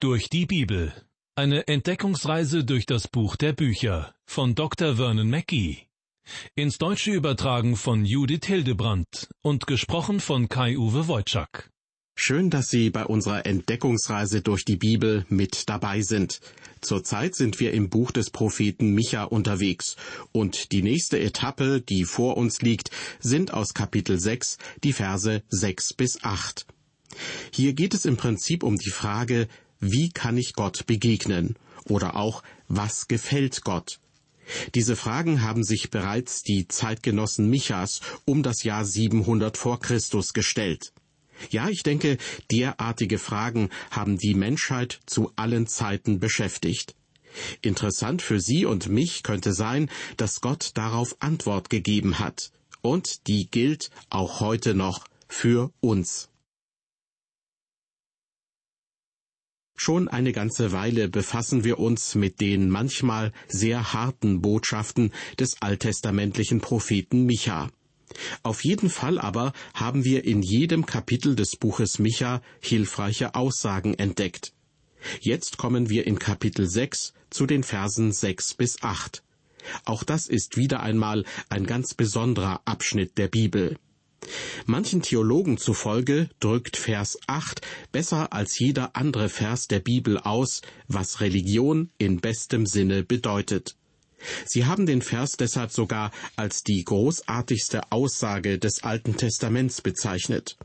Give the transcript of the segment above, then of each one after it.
Durch die Bibel. Eine Entdeckungsreise durch das Buch der Bücher von Dr. Vernon Mackey. Ins Deutsche übertragen von Judith Hildebrandt und gesprochen von Kai-Uwe Wojczak. Schön, dass Sie bei unserer Entdeckungsreise durch die Bibel mit dabei sind. Zurzeit sind wir im Buch des Propheten Micha unterwegs und die nächste Etappe, die vor uns liegt, sind aus Kapitel 6 die Verse 6 bis 8. Hier geht es im Prinzip um die Frage, wie kann ich Gott begegnen? Oder auch, was gefällt Gott? Diese Fragen haben sich bereits die Zeitgenossen Michas um das Jahr 700 vor Christus gestellt. Ja, ich denke, derartige Fragen haben die Menschheit zu allen Zeiten beschäftigt. Interessant für Sie und mich könnte sein, dass Gott darauf Antwort gegeben hat. Und die gilt auch heute noch für uns. Schon eine ganze Weile befassen wir uns mit den manchmal sehr harten Botschaften des alttestamentlichen Propheten Micha. Auf jeden Fall aber haben wir in jedem Kapitel des Buches Micha hilfreiche Aussagen entdeckt. Jetzt kommen wir in Kapitel 6 zu den Versen 6 bis 8. Auch das ist wieder einmal ein ganz besonderer Abschnitt der Bibel. Manchen Theologen zufolge drückt Vers 8 besser als jeder andere Vers der Bibel aus, was Religion in bestem Sinne bedeutet. Sie haben den Vers deshalb sogar als die großartigste Aussage des Alten Testaments bezeichnet.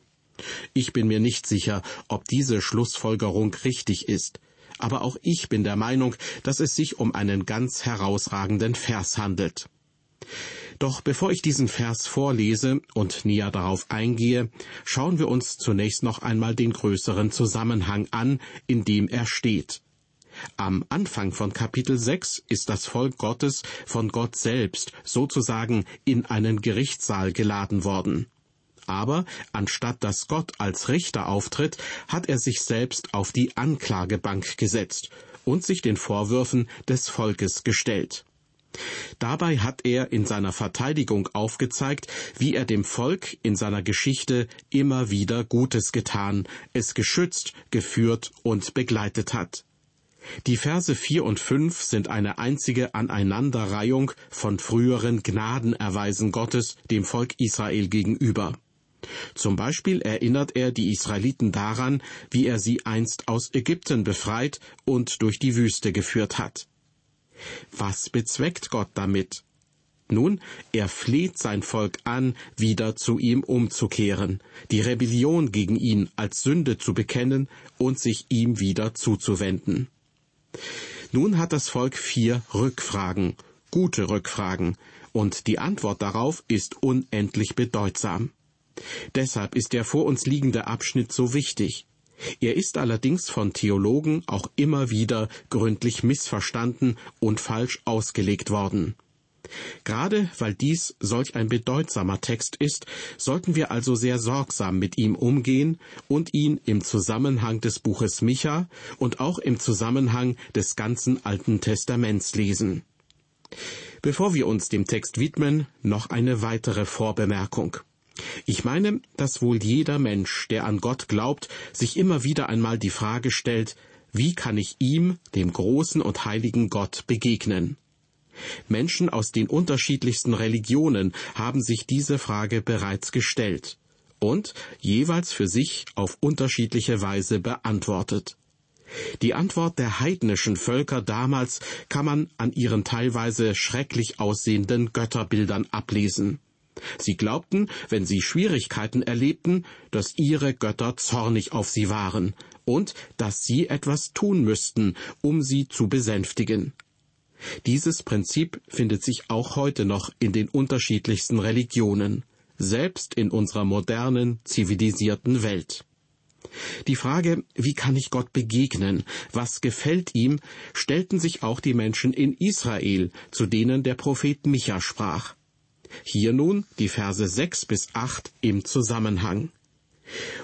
Ich bin mir nicht sicher, ob diese Schlussfolgerung richtig ist, aber auch ich bin der Meinung, dass es sich um einen ganz herausragenden Vers handelt. Doch bevor ich diesen Vers vorlese und näher darauf eingehe, schauen wir uns zunächst noch einmal den größeren Zusammenhang an, in dem er steht. Am Anfang von Kapitel 6 ist das Volk Gottes von Gott selbst sozusagen in einen Gerichtssaal geladen worden. Aber anstatt dass Gott als Richter auftritt, hat er sich selbst auf die Anklagebank gesetzt und sich den Vorwürfen des Volkes gestellt. Dabei hat er in seiner Verteidigung aufgezeigt, wie er dem Volk in seiner Geschichte immer wieder Gutes getan, es geschützt, geführt und begleitet hat. Die Verse vier und fünf sind eine einzige Aneinanderreihung von früheren Gnadenerweisen Gottes dem Volk Israel gegenüber. Zum Beispiel erinnert er die Israeliten daran, wie er sie einst aus Ägypten befreit und durch die Wüste geführt hat. Was bezweckt Gott damit? Nun, er fleht sein Volk an, wieder zu ihm umzukehren, die Rebellion gegen ihn als Sünde zu bekennen und sich ihm wieder zuzuwenden. Nun hat das Volk vier Rückfragen, gute Rückfragen, und die Antwort darauf ist unendlich bedeutsam. Deshalb ist der vor uns liegende Abschnitt so wichtig. Er ist allerdings von Theologen auch immer wieder gründlich missverstanden und falsch ausgelegt worden. Gerade weil dies solch ein bedeutsamer Text ist, sollten wir also sehr sorgsam mit ihm umgehen und ihn im Zusammenhang des Buches Micha und auch im Zusammenhang des ganzen Alten Testaments lesen. Bevor wir uns dem Text widmen, noch eine weitere Vorbemerkung. Ich meine, dass wohl jeder Mensch, der an Gott glaubt, sich immer wieder einmal die Frage stellt, wie kann ich ihm, dem großen und heiligen Gott, begegnen? Menschen aus den unterschiedlichsten Religionen haben sich diese Frage bereits gestellt und jeweils für sich auf unterschiedliche Weise beantwortet. Die Antwort der heidnischen Völker damals kann man an ihren teilweise schrecklich aussehenden Götterbildern ablesen. Sie glaubten, wenn sie Schwierigkeiten erlebten, dass ihre Götter zornig auf sie waren und dass sie etwas tun müssten, um sie zu besänftigen. Dieses Prinzip findet sich auch heute noch in den unterschiedlichsten Religionen, selbst in unserer modernen, zivilisierten Welt. Die Frage, wie kann ich Gott begegnen, was gefällt ihm, stellten sich auch die Menschen in Israel, zu denen der Prophet Micha sprach. Hier nun die Verse sechs bis acht im Zusammenhang.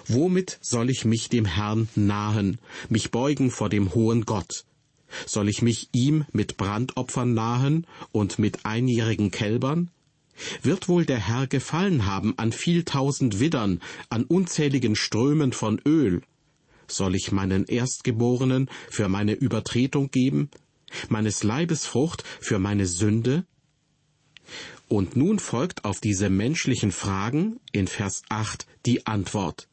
Womit soll ich mich dem Herrn nahen, mich beugen vor dem hohen Gott? Soll ich mich ihm mit Brandopfern nahen und mit einjährigen Kälbern? Wird wohl der Herr gefallen haben an viel tausend Widdern, an unzähligen Strömen von Öl? soll ich meinen Erstgeborenen für meine Übertretung geben, meines Leibes Frucht für meine Sünde? Und nun folgt auf diese menschlichen Fragen in Vers 8 die Antwort.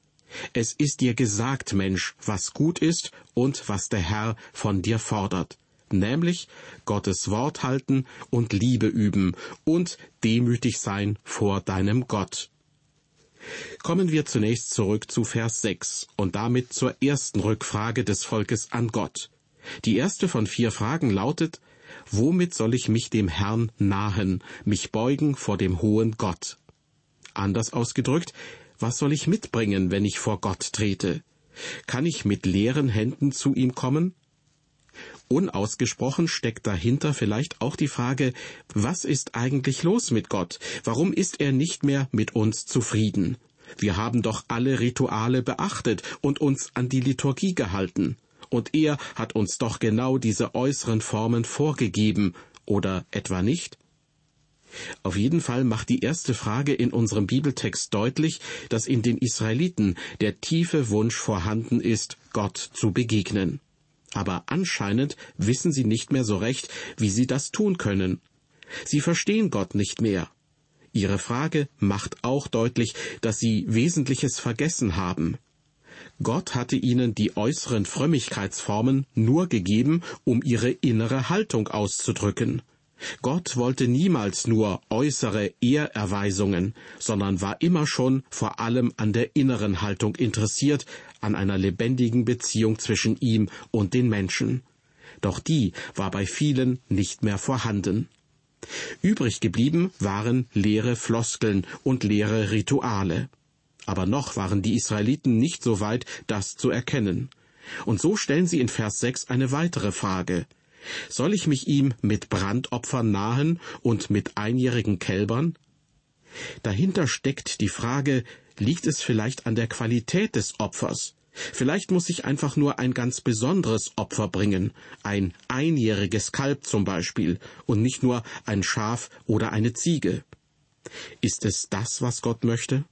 Es ist dir gesagt, Mensch, was gut ist und was der Herr von dir fordert, nämlich Gottes Wort halten und Liebe üben und demütig sein vor deinem Gott. Kommen wir zunächst zurück zu Vers 6 und damit zur ersten Rückfrage des Volkes an Gott. Die erste von vier Fragen lautet, Womit soll ich mich dem Herrn nahen, mich beugen vor dem hohen Gott? Anders ausgedrückt, was soll ich mitbringen, wenn ich vor Gott trete? Kann ich mit leeren Händen zu ihm kommen? Unausgesprochen steckt dahinter vielleicht auch die Frage, was ist eigentlich los mit Gott? Warum ist er nicht mehr mit uns zufrieden? Wir haben doch alle Rituale beachtet und uns an die Liturgie gehalten. Und er hat uns doch genau diese äußeren Formen vorgegeben, oder etwa nicht? Auf jeden Fall macht die erste Frage in unserem Bibeltext deutlich, dass in den Israeliten der tiefe Wunsch vorhanden ist, Gott zu begegnen. Aber anscheinend wissen sie nicht mehr so recht, wie sie das tun können. Sie verstehen Gott nicht mehr. Ihre Frage macht auch deutlich, dass sie Wesentliches vergessen haben. Gott hatte ihnen die äußeren Frömmigkeitsformen nur gegeben, um ihre innere Haltung auszudrücken. Gott wollte niemals nur äußere Ehrerweisungen, sondern war immer schon vor allem an der inneren Haltung interessiert, an einer lebendigen Beziehung zwischen ihm und den Menschen. Doch die war bei vielen nicht mehr vorhanden. Übrig geblieben waren leere Floskeln und leere Rituale. Aber noch waren die Israeliten nicht so weit, das zu erkennen. Und so stellen sie in Vers 6 eine weitere Frage. Soll ich mich ihm mit Brandopfern nahen und mit einjährigen Kälbern? Dahinter steckt die Frage, liegt es vielleicht an der Qualität des Opfers? Vielleicht muss ich einfach nur ein ganz besonderes Opfer bringen, ein einjähriges Kalb zum Beispiel, und nicht nur ein Schaf oder eine Ziege. Ist es das, was Gott möchte?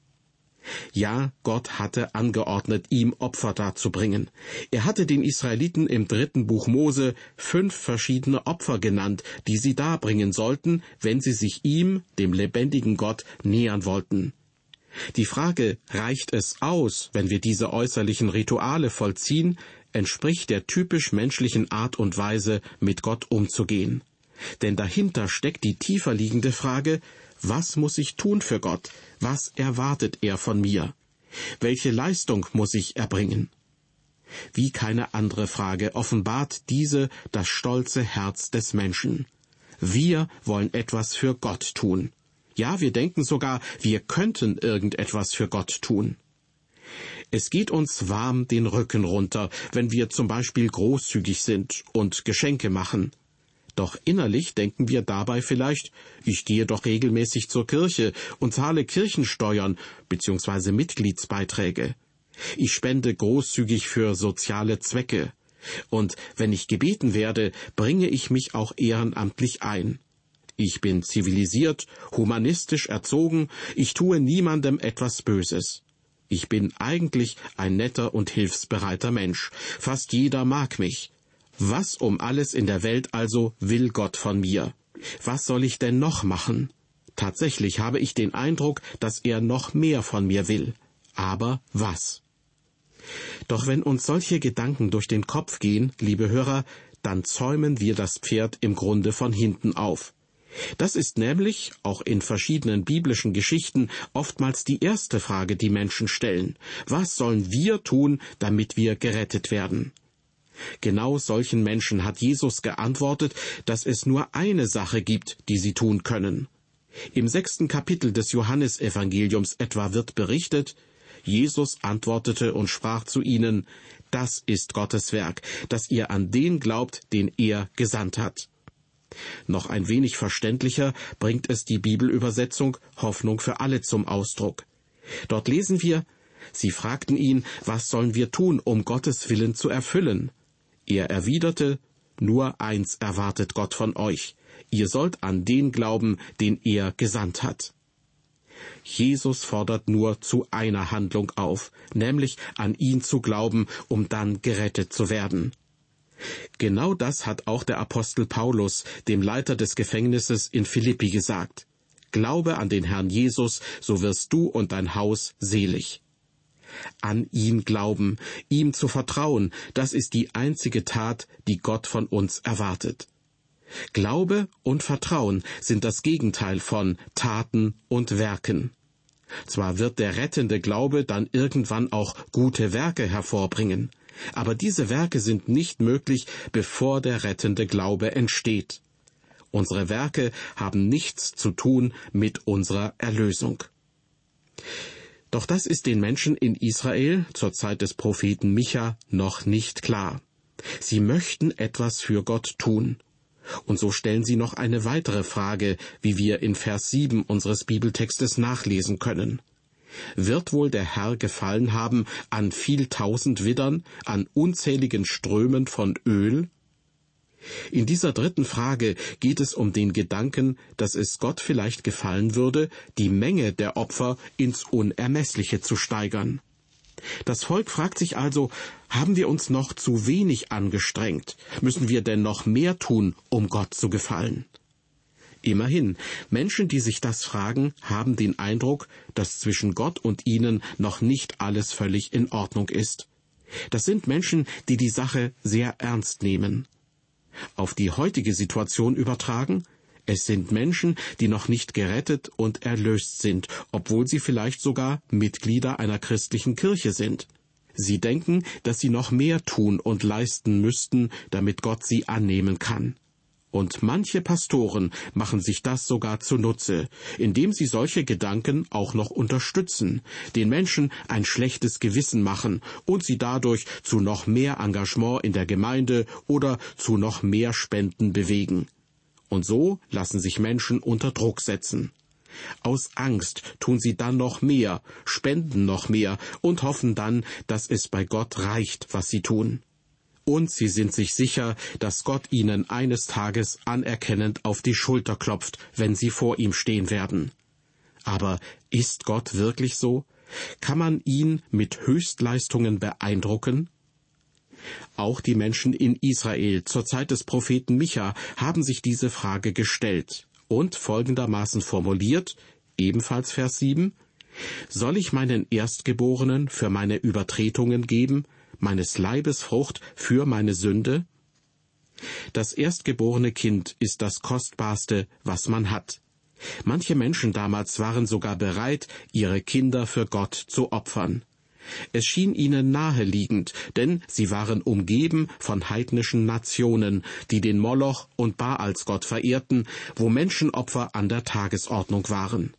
Ja, Gott hatte angeordnet, ihm Opfer darzubringen. Er hatte den Israeliten im dritten Buch Mose fünf verschiedene Opfer genannt, die sie darbringen sollten, wenn sie sich ihm, dem lebendigen Gott, nähern wollten. Die Frage, reicht es aus, wenn wir diese äußerlichen Rituale vollziehen, entspricht der typisch menschlichen Art und Weise, mit Gott umzugehen. Denn dahinter steckt die tiefer liegende Frage, was muss ich tun für Gott? Was erwartet er von mir? Welche Leistung muss ich erbringen? Wie keine andere Frage offenbart diese das stolze Herz des Menschen. Wir wollen etwas für Gott tun. Ja, wir denken sogar, wir könnten irgendetwas für Gott tun. Es geht uns warm den Rücken runter, wenn wir zum Beispiel großzügig sind und Geschenke machen. Doch innerlich denken wir dabei vielleicht, ich gehe doch regelmäßig zur Kirche und zahle Kirchensteuern bzw. Mitgliedsbeiträge. Ich spende großzügig für soziale Zwecke. Und wenn ich gebeten werde, bringe ich mich auch ehrenamtlich ein. Ich bin zivilisiert, humanistisch erzogen, ich tue niemandem etwas Böses. Ich bin eigentlich ein netter und hilfsbereiter Mensch. Fast jeder mag mich. Was um alles in der Welt also will Gott von mir? Was soll ich denn noch machen? Tatsächlich habe ich den Eindruck, dass er noch mehr von mir will. Aber was? Doch wenn uns solche Gedanken durch den Kopf gehen, liebe Hörer, dann zäumen wir das Pferd im Grunde von hinten auf. Das ist nämlich, auch in verschiedenen biblischen Geschichten, oftmals die erste Frage, die Menschen stellen. Was sollen wir tun, damit wir gerettet werden? Genau solchen Menschen hat Jesus geantwortet, dass es nur eine Sache gibt, die sie tun können. Im sechsten Kapitel des Johannesevangeliums etwa wird berichtet, Jesus antwortete und sprach zu ihnen, Das ist Gottes Werk, dass ihr an den glaubt, den er gesandt hat. Noch ein wenig verständlicher bringt es die Bibelübersetzung Hoffnung für alle zum Ausdruck. Dort lesen wir, Sie fragten ihn, was sollen wir tun, um Gottes Willen zu erfüllen? Er erwiderte, Nur eins erwartet Gott von euch, ihr sollt an den glauben, den er gesandt hat. Jesus fordert nur zu einer Handlung auf, nämlich an ihn zu glauben, um dann gerettet zu werden. Genau das hat auch der Apostel Paulus, dem Leiter des Gefängnisses in Philippi, gesagt. Glaube an den Herrn Jesus, so wirst du und dein Haus selig. An ihn glauben, ihm zu vertrauen, das ist die einzige Tat, die Gott von uns erwartet. Glaube und Vertrauen sind das Gegenteil von Taten und Werken. Zwar wird der rettende Glaube dann irgendwann auch gute Werke hervorbringen, aber diese Werke sind nicht möglich, bevor der rettende Glaube entsteht. Unsere Werke haben nichts zu tun mit unserer Erlösung. Doch das ist den Menschen in Israel zur Zeit des Propheten Micha noch nicht klar. Sie möchten etwas für Gott tun. Und so stellen sie noch eine weitere Frage, wie wir in Vers 7 unseres Bibeltextes nachlesen können. Wird wohl der Herr gefallen haben an viel tausend Widdern, an unzähligen Strömen von Öl? In dieser dritten Frage geht es um den Gedanken, dass es Gott vielleicht gefallen würde, die Menge der Opfer ins Unermessliche zu steigern. Das Volk fragt sich also, haben wir uns noch zu wenig angestrengt? Müssen wir denn noch mehr tun, um Gott zu gefallen? Immerhin, Menschen, die sich das fragen, haben den Eindruck, dass zwischen Gott und ihnen noch nicht alles völlig in Ordnung ist. Das sind Menschen, die die Sache sehr ernst nehmen. Auf die heutige Situation übertragen, es sind Menschen, die noch nicht gerettet und erlöst sind, obwohl sie vielleicht sogar Mitglieder einer christlichen Kirche sind. Sie denken, dass sie noch mehr tun und leisten müssten, damit Gott sie annehmen kann. Und manche Pastoren machen sich das sogar zunutze, indem sie solche Gedanken auch noch unterstützen, den Menschen ein schlechtes Gewissen machen und sie dadurch zu noch mehr Engagement in der Gemeinde oder zu noch mehr Spenden bewegen. Und so lassen sich Menschen unter Druck setzen. Aus Angst tun sie dann noch mehr, spenden noch mehr und hoffen dann, dass es bei Gott reicht, was sie tun. Und sie sind sich sicher, dass Gott ihnen eines Tages anerkennend auf die Schulter klopft, wenn sie vor ihm stehen werden. Aber ist Gott wirklich so? Kann man ihn mit Höchstleistungen beeindrucken? Auch die Menschen in Israel zur Zeit des Propheten Micha haben sich diese Frage gestellt und folgendermaßen formuliert, ebenfalls Vers 7, Soll ich meinen Erstgeborenen für meine Übertretungen geben, meines Leibes Frucht für meine Sünde? Das erstgeborene Kind ist das Kostbarste, was man hat. Manche Menschen damals waren sogar bereit, ihre Kinder für Gott zu opfern. Es schien ihnen naheliegend, denn sie waren umgeben von heidnischen Nationen, die den Moloch und Baalsgott verehrten, wo Menschenopfer an der Tagesordnung waren.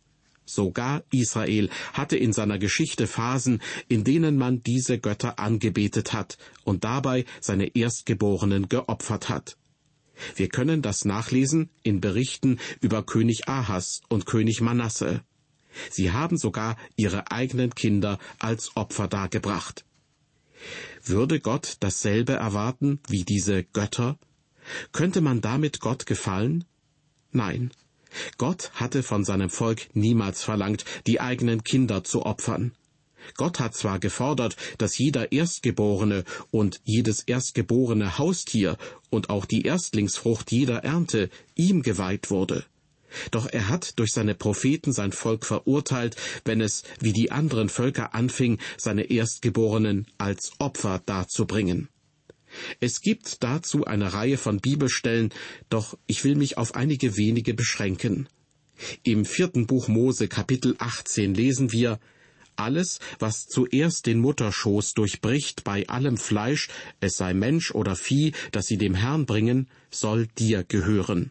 Sogar Israel hatte in seiner Geschichte Phasen, in denen man diese Götter angebetet hat und dabei seine Erstgeborenen geopfert hat. Wir können das nachlesen in Berichten über König Ahas und König Manasse. Sie haben sogar ihre eigenen Kinder als Opfer dargebracht. Würde Gott dasselbe erwarten wie diese Götter? Könnte man damit Gott gefallen? Nein. Gott hatte von seinem Volk niemals verlangt, die eigenen Kinder zu opfern. Gott hat zwar gefordert, dass jeder Erstgeborene und jedes erstgeborene Haustier und auch die Erstlingsfrucht jeder Ernte ihm geweiht wurde. Doch er hat durch seine Propheten sein Volk verurteilt, wenn es, wie die anderen Völker anfing, seine Erstgeborenen als Opfer darzubringen. Es gibt dazu eine Reihe von Bibelstellen, doch ich will mich auf einige wenige beschränken. Im vierten Buch Mose Kapitel 18 lesen wir, alles, was zuerst den Mutterschoß durchbricht bei allem Fleisch, es sei Mensch oder Vieh, das sie dem Herrn bringen, soll dir gehören.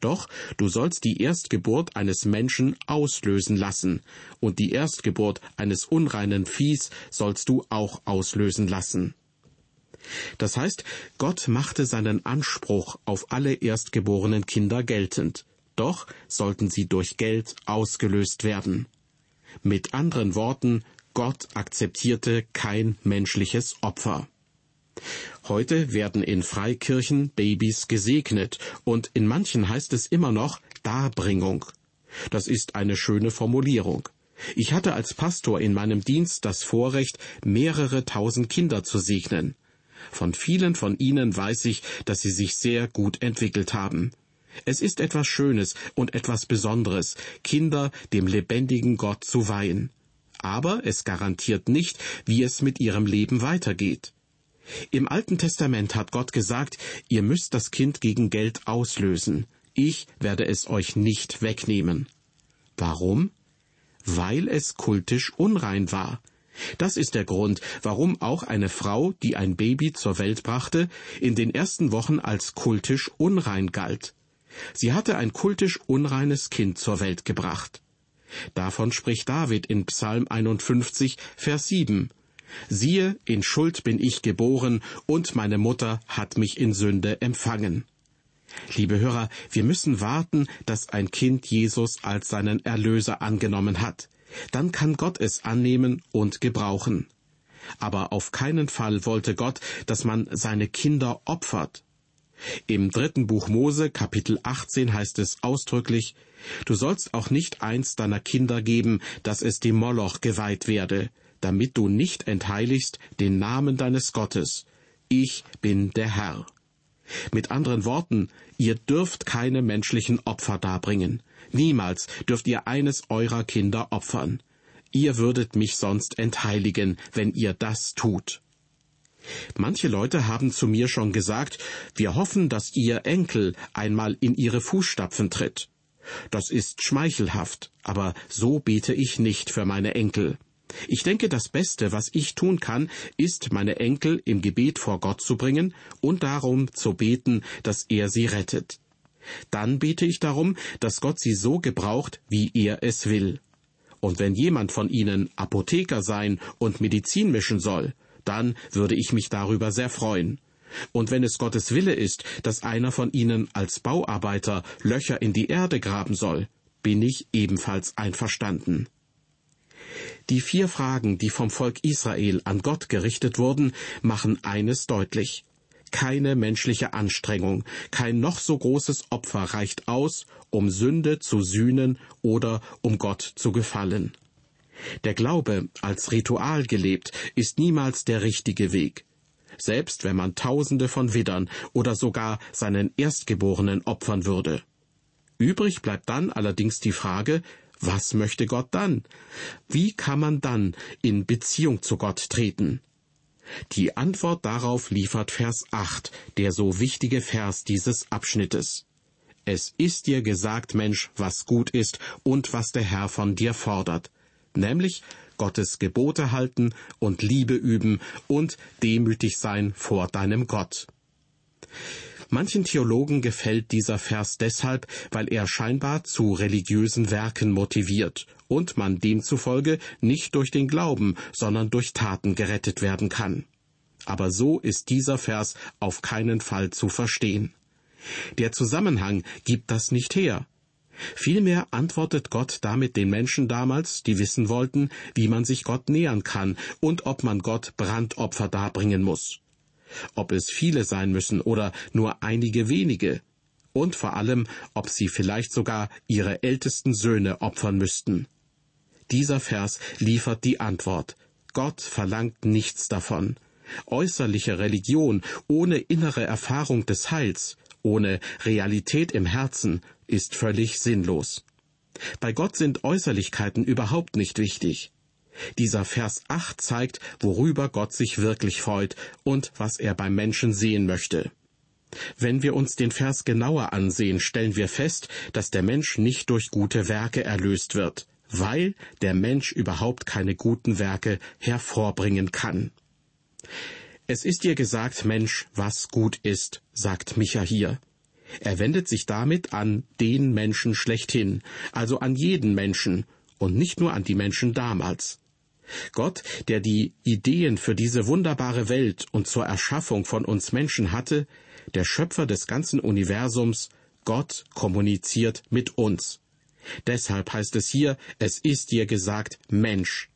Doch du sollst die Erstgeburt eines Menschen auslösen lassen, und die Erstgeburt eines unreinen Viehs sollst du auch auslösen lassen. Das heißt, Gott machte seinen Anspruch auf alle erstgeborenen Kinder geltend, doch sollten sie durch Geld ausgelöst werden. Mit anderen Worten, Gott akzeptierte kein menschliches Opfer. Heute werden in Freikirchen Babys gesegnet und in manchen heißt es immer noch Darbringung. Das ist eine schöne Formulierung. Ich hatte als Pastor in meinem Dienst das Vorrecht, mehrere tausend Kinder zu segnen. Von vielen von ihnen weiß ich, dass sie sich sehr gut entwickelt haben. Es ist etwas Schönes und etwas Besonderes, Kinder dem lebendigen Gott zu weihen. Aber es garantiert nicht, wie es mit ihrem Leben weitergeht. Im Alten Testament hat Gott gesagt, ihr müsst das Kind gegen Geld auslösen. Ich werde es euch nicht wegnehmen. Warum? Weil es kultisch unrein war. Das ist der Grund, warum auch eine Frau, die ein Baby zur Welt brachte, in den ersten Wochen als kultisch unrein galt. Sie hatte ein kultisch unreines Kind zur Welt gebracht. Davon spricht David in Psalm 51, Vers 7. Siehe, in Schuld bin ich geboren, und meine Mutter hat mich in Sünde empfangen. Liebe Hörer, wir müssen warten, dass ein Kind Jesus als seinen Erlöser angenommen hat. Dann kann Gott es annehmen und gebrauchen. Aber auf keinen Fall wollte Gott, dass man seine Kinder opfert. Im dritten Buch Mose, Kapitel 18 heißt es ausdrücklich, Du sollst auch nicht eins deiner Kinder geben, dass es dem Moloch geweiht werde, damit du nicht entheiligst den Namen deines Gottes. Ich bin der Herr. Mit anderen Worten, ihr dürft keine menschlichen Opfer darbringen. Niemals dürft ihr eines eurer Kinder opfern. Ihr würdet mich sonst entheiligen, wenn ihr das tut. Manche Leute haben zu mir schon gesagt, wir hoffen, dass ihr Enkel einmal in ihre Fußstapfen tritt. Das ist schmeichelhaft, aber so bete ich nicht für meine Enkel. Ich denke, das Beste, was ich tun kann, ist, meine Enkel im Gebet vor Gott zu bringen und darum zu beten, dass er sie rettet. Dann bete ich darum, dass Gott sie so gebraucht, wie er es will. Und wenn jemand von ihnen Apotheker sein und Medizin mischen soll, dann würde ich mich darüber sehr freuen. Und wenn es Gottes Wille ist, dass einer von ihnen als Bauarbeiter Löcher in die Erde graben soll, bin ich ebenfalls einverstanden. Die vier Fragen, die vom Volk Israel an Gott gerichtet wurden, machen eines deutlich. Keine menschliche Anstrengung, kein noch so großes Opfer reicht aus, um Sünde zu sühnen oder um Gott zu gefallen. Der Glaube als Ritual gelebt ist niemals der richtige Weg. Selbst wenn man Tausende von Widdern oder sogar seinen Erstgeborenen opfern würde. Übrig bleibt dann allerdings die Frage, was möchte Gott dann? Wie kann man dann in Beziehung zu Gott treten? Die Antwort darauf liefert Vers 8, der so wichtige Vers dieses Abschnittes. Es ist dir gesagt, Mensch, was gut ist und was der Herr von dir fordert, nämlich Gottes Gebote halten und Liebe üben und demütig sein vor deinem Gott. Manchen Theologen gefällt dieser Vers deshalb, weil er scheinbar zu religiösen Werken motiviert und man demzufolge nicht durch den Glauben, sondern durch Taten gerettet werden kann. Aber so ist dieser Vers auf keinen Fall zu verstehen. Der Zusammenhang gibt das nicht her. Vielmehr antwortet Gott damit den Menschen damals, die wissen wollten, wie man sich Gott nähern kann und ob man Gott Brandopfer darbringen muss ob es viele sein müssen oder nur einige wenige, und vor allem, ob sie vielleicht sogar ihre ältesten Söhne opfern müssten. Dieser Vers liefert die Antwort. Gott verlangt nichts davon. Äußerliche Religion ohne innere Erfahrung des Heils, ohne Realität im Herzen, ist völlig sinnlos. Bei Gott sind Äußerlichkeiten überhaupt nicht wichtig. Dieser Vers 8 zeigt, worüber Gott sich wirklich freut und was er beim Menschen sehen möchte. Wenn wir uns den Vers genauer ansehen, stellen wir fest, dass der Mensch nicht durch gute Werke erlöst wird, weil der Mensch überhaupt keine guten Werke hervorbringen kann. Es ist dir gesagt, Mensch, was gut ist, sagt Micha hier. Er wendet sich damit an den Menschen schlechthin, also an jeden Menschen und nicht nur an die Menschen damals. Gott, der die Ideen für diese wunderbare Welt und zur Erschaffung von uns Menschen hatte, der Schöpfer des ganzen Universums, Gott kommuniziert mit uns. Deshalb heißt es hier, es ist dir gesagt, Mensch.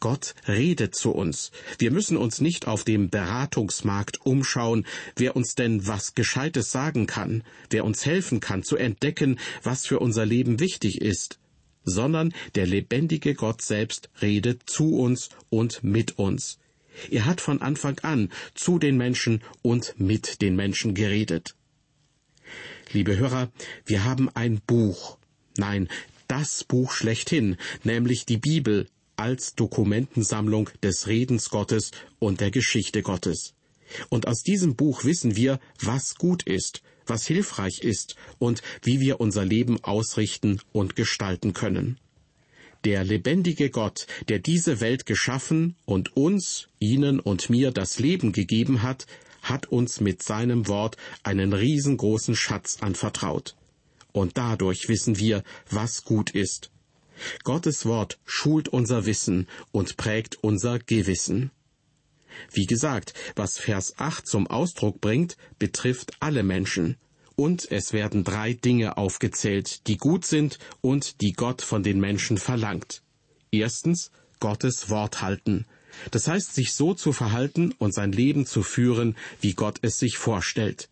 Gott redet zu uns. Wir müssen uns nicht auf dem Beratungsmarkt umschauen, wer uns denn was Gescheites sagen kann, wer uns helfen kann zu entdecken, was für unser Leben wichtig ist, sondern der lebendige Gott selbst redet zu uns und mit uns. Er hat von Anfang an zu den Menschen und mit den Menschen geredet. Liebe Hörer, wir haben ein Buch, nein, das Buch schlechthin, nämlich die Bibel, als Dokumentensammlung des Redens Gottes und der Geschichte Gottes. Und aus diesem Buch wissen wir, was gut ist, was hilfreich ist und wie wir unser Leben ausrichten und gestalten können. Der lebendige Gott, der diese Welt geschaffen und uns, Ihnen und mir das Leben gegeben hat, hat uns mit seinem Wort einen riesengroßen Schatz anvertraut. Und dadurch wissen wir, was gut ist Gottes Wort schult unser Wissen und prägt unser Gewissen. Wie gesagt, was Vers 8 zum Ausdruck bringt, betrifft alle Menschen. Und es werden drei Dinge aufgezählt, die gut sind und die Gott von den Menschen verlangt. Erstens, Gottes Wort halten. Das heißt, sich so zu verhalten und sein Leben zu führen, wie Gott es sich vorstellt.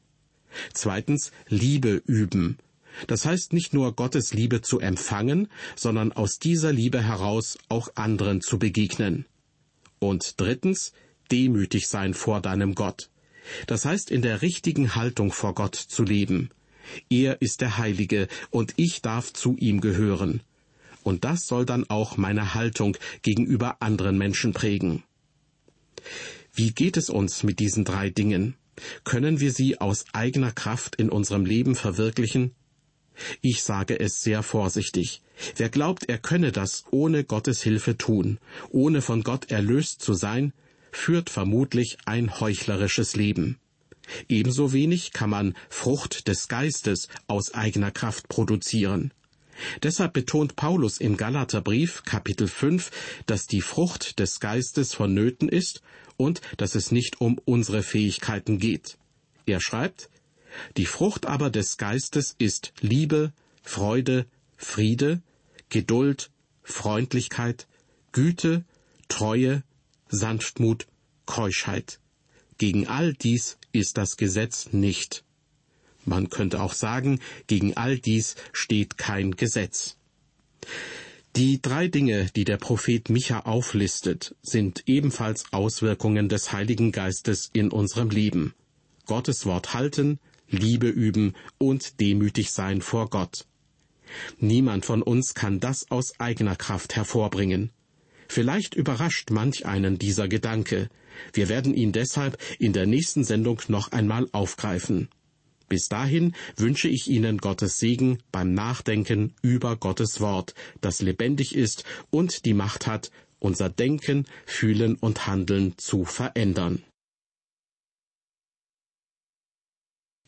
Zweitens, Liebe üben. Das heißt nicht nur Gottes Liebe zu empfangen, sondern aus dieser Liebe heraus auch anderen zu begegnen. Und drittens, demütig sein vor deinem Gott. Das heißt in der richtigen Haltung vor Gott zu leben. Er ist der Heilige und ich darf zu ihm gehören. Und das soll dann auch meine Haltung gegenüber anderen Menschen prägen. Wie geht es uns mit diesen drei Dingen? Können wir sie aus eigener Kraft in unserem Leben verwirklichen? Ich sage es sehr vorsichtig. Wer glaubt, er könne das ohne Gottes Hilfe tun, ohne von Gott erlöst zu sein, führt vermutlich ein heuchlerisches Leben. Ebenso wenig kann man Frucht des Geistes aus eigener Kraft produzieren. Deshalb betont Paulus im Galaterbrief Kapitel 5, dass die Frucht des Geistes vonnöten ist und dass es nicht um unsere Fähigkeiten geht. Er schreibt, die Frucht aber des Geistes ist Liebe, Freude, Friede, Geduld, Freundlichkeit, Güte, Treue, Sanftmut, Keuschheit. Gegen all dies ist das Gesetz nicht. Man könnte auch sagen, gegen all dies steht kein Gesetz. Die drei Dinge, die der Prophet Micha auflistet, sind ebenfalls Auswirkungen des Heiligen Geistes in unserem Leben. Gottes Wort halten, Liebe üben und demütig sein vor Gott. Niemand von uns kann das aus eigener Kraft hervorbringen. Vielleicht überrascht manch einen dieser Gedanke. Wir werden ihn deshalb in der nächsten Sendung noch einmal aufgreifen. Bis dahin wünsche ich Ihnen Gottes Segen beim Nachdenken über Gottes Wort, das lebendig ist und die Macht hat, unser Denken, Fühlen und Handeln zu verändern.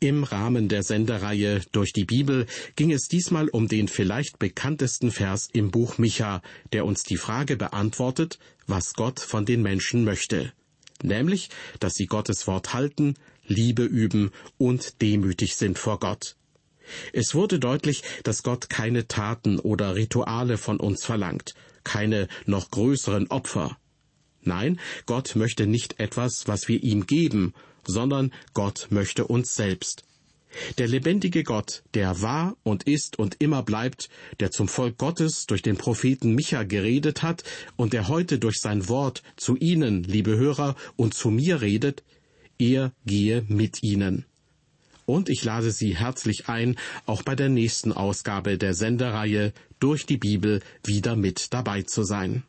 Im Rahmen der Sendereihe Durch die Bibel ging es diesmal um den vielleicht bekanntesten Vers im Buch Micha, der uns die Frage beantwortet, was Gott von den Menschen möchte. Nämlich, dass sie Gottes Wort halten, Liebe üben und demütig sind vor Gott. Es wurde deutlich, dass Gott keine Taten oder Rituale von uns verlangt, keine noch größeren Opfer. Nein, Gott möchte nicht etwas, was wir ihm geben, sondern Gott möchte uns selbst. Der lebendige Gott, der war und ist und immer bleibt, der zum Volk Gottes durch den Propheten Micha geredet hat und der heute durch sein Wort zu Ihnen, liebe Hörer, und zu mir redet, er gehe mit Ihnen. Und ich lade Sie herzlich ein, auch bei der nächsten Ausgabe der Sendereihe durch die Bibel wieder mit dabei zu sein.